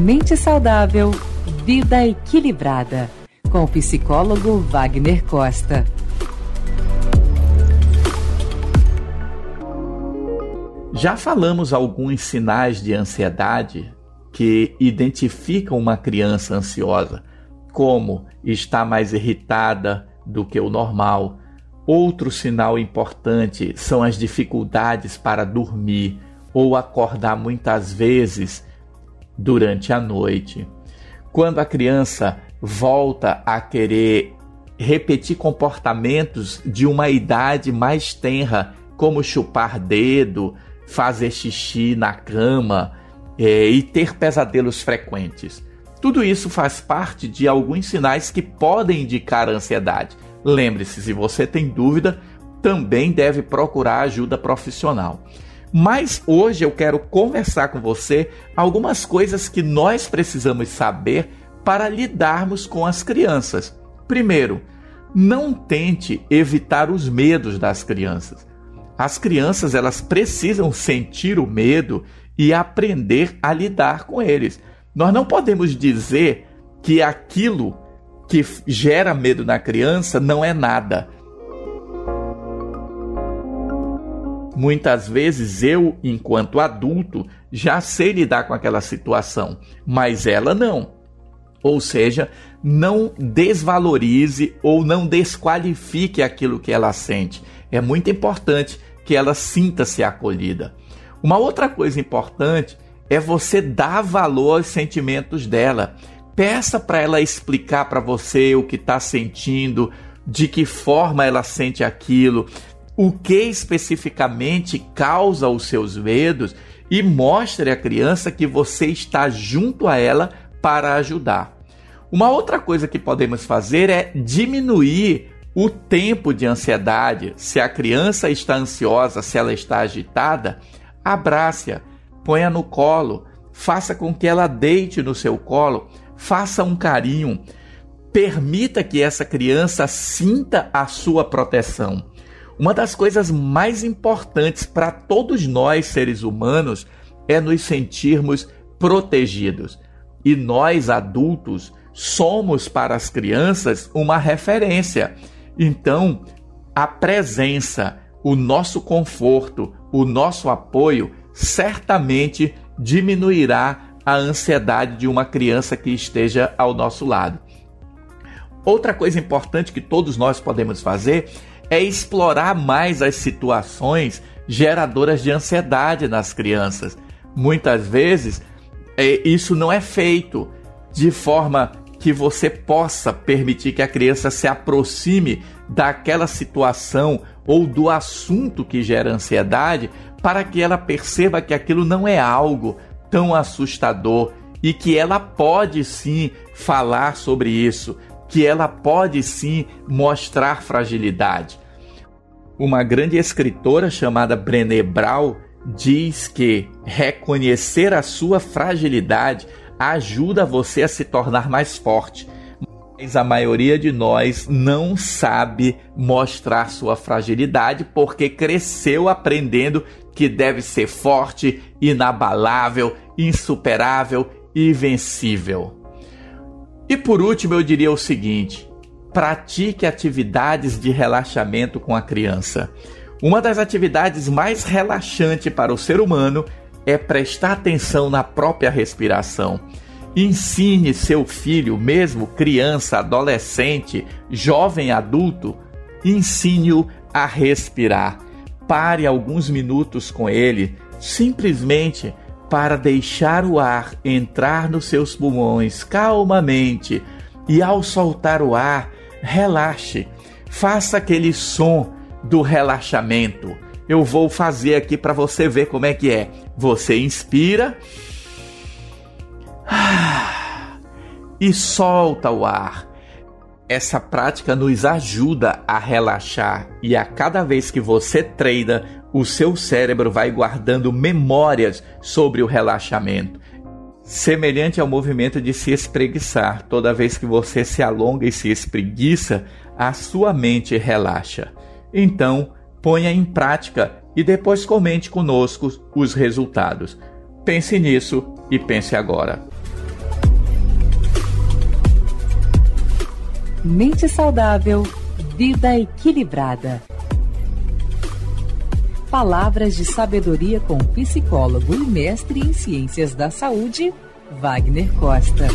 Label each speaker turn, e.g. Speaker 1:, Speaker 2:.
Speaker 1: Mente saudável, vida equilibrada. Com o psicólogo Wagner Costa.
Speaker 2: Já falamos alguns sinais de ansiedade que identificam uma criança ansiosa, como estar mais irritada do que o normal. Outro sinal importante são as dificuldades para dormir ou acordar muitas vezes durante a noite. Quando a criança volta a querer repetir comportamentos de uma idade mais tenra, como chupar dedo, fazer xixi na cama é, e ter pesadelos frequentes. Tudo isso faz parte de alguns sinais que podem indicar ansiedade. Lembre-se, se você tem dúvida, também deve procurar ajuda profissional. Mas hoje eu quero conversar com você algumas coisas que nós precisamos saber para lidarmos com as crianças. Primeiro, não tente evitar os medos das crianças. As crianças elas precisam sentir o medo e aprender a lidar com eles. Nós não podemos dizer que aquilo que gera medo na criança não é nada. Muitas vezes eu, enquanto adulto, já sei lidar com aquela situação, mas ela não. Ou seja, não desvalorize ou não desqualifique aquilo que ela sente. É muito importante que ela sinta-se acolhida. Uma outra coisa importante é você dar valor aos sentimentos dela. Peça para ela explicar para você o que está sentindo, de que forma ela sente aquilo o que especificamente causa os seus medos e mostre à criança que você está junto a ela para ajudar. Uma outra coisa que podemos fazer é diminuir o tempo de ansiedade. Se a criança está ansiosa, se ela está agitada, abrace-a, ponha no colo, faça com que ela deite no seu colo, faça um carinho, permita que essa criança sinta a sua proteção. Uma das coisas mais importantes para todos nós, seres humanos, é nos sentirmos protegidos. E nós, adultos, somos para as crianças uma referência. Então, a presença, o nosso conforto, o nosso apoio certamente diminuirá a ansiedade de uma criança que esteja ao nosso lado. Outra coisa importante que todos nós podemos fazer é explorar mais as situações geradoras de ansiedade nas crianças. Muitas vezes é, isso não é feito de forma que você possa permitir que a criança se aproxime daquela situação ou do assunto que gera ansiedade para que ela perceba que aquilo não é algo tão assustador e que ela pode sim falar sobre isso, que ela pode sim mostrar fragilidade. Uma grande escritora chamada Brené Brown diz que reconhecer a sua fragilidade ajuda você a se tornar mais forte. Mas a maioria de nós não sabe mostrar sua fragilidade porque cresceu aprendendo que deve ser forte, inabalável, insuperável e vencível. E por último, eu diria o seguinte: pratique atividades de relaxamento com a criança. Uma das atividades mais relaxantes para o ser humano é prestar atenção na própria respiração. Ensine seu filho, mesmo criança, adolescente, jovem adulto, ensine-o a respirar. Pare alguns minutos com ele, simplesmente para deixar o ar entrar nos seus pulmões calmamente e, ao soltar o ar, relaxe. Faça aquele som do relaxamento. Eu vou fazer aqui para você ver como é que é. Você inspira e solta o ar. Essa prática nos ajuda a relaxar e a cada vez que você treina, o seu cérebro vai guardando memórias sobre o relaxamento semelhante ao movimento de se espreguiçar. Toda vez que você se alonga e se espreguiça, a sua mente relaxa. Então, ponha em prática e depois comente conosco os resultados. Pense nisso e pense agora.
Speaker 1: Mente saudável, vida equilibrada. Palavras de sabedoria com o psicólogo e mestre em ciências da saúde, Wagner Costa.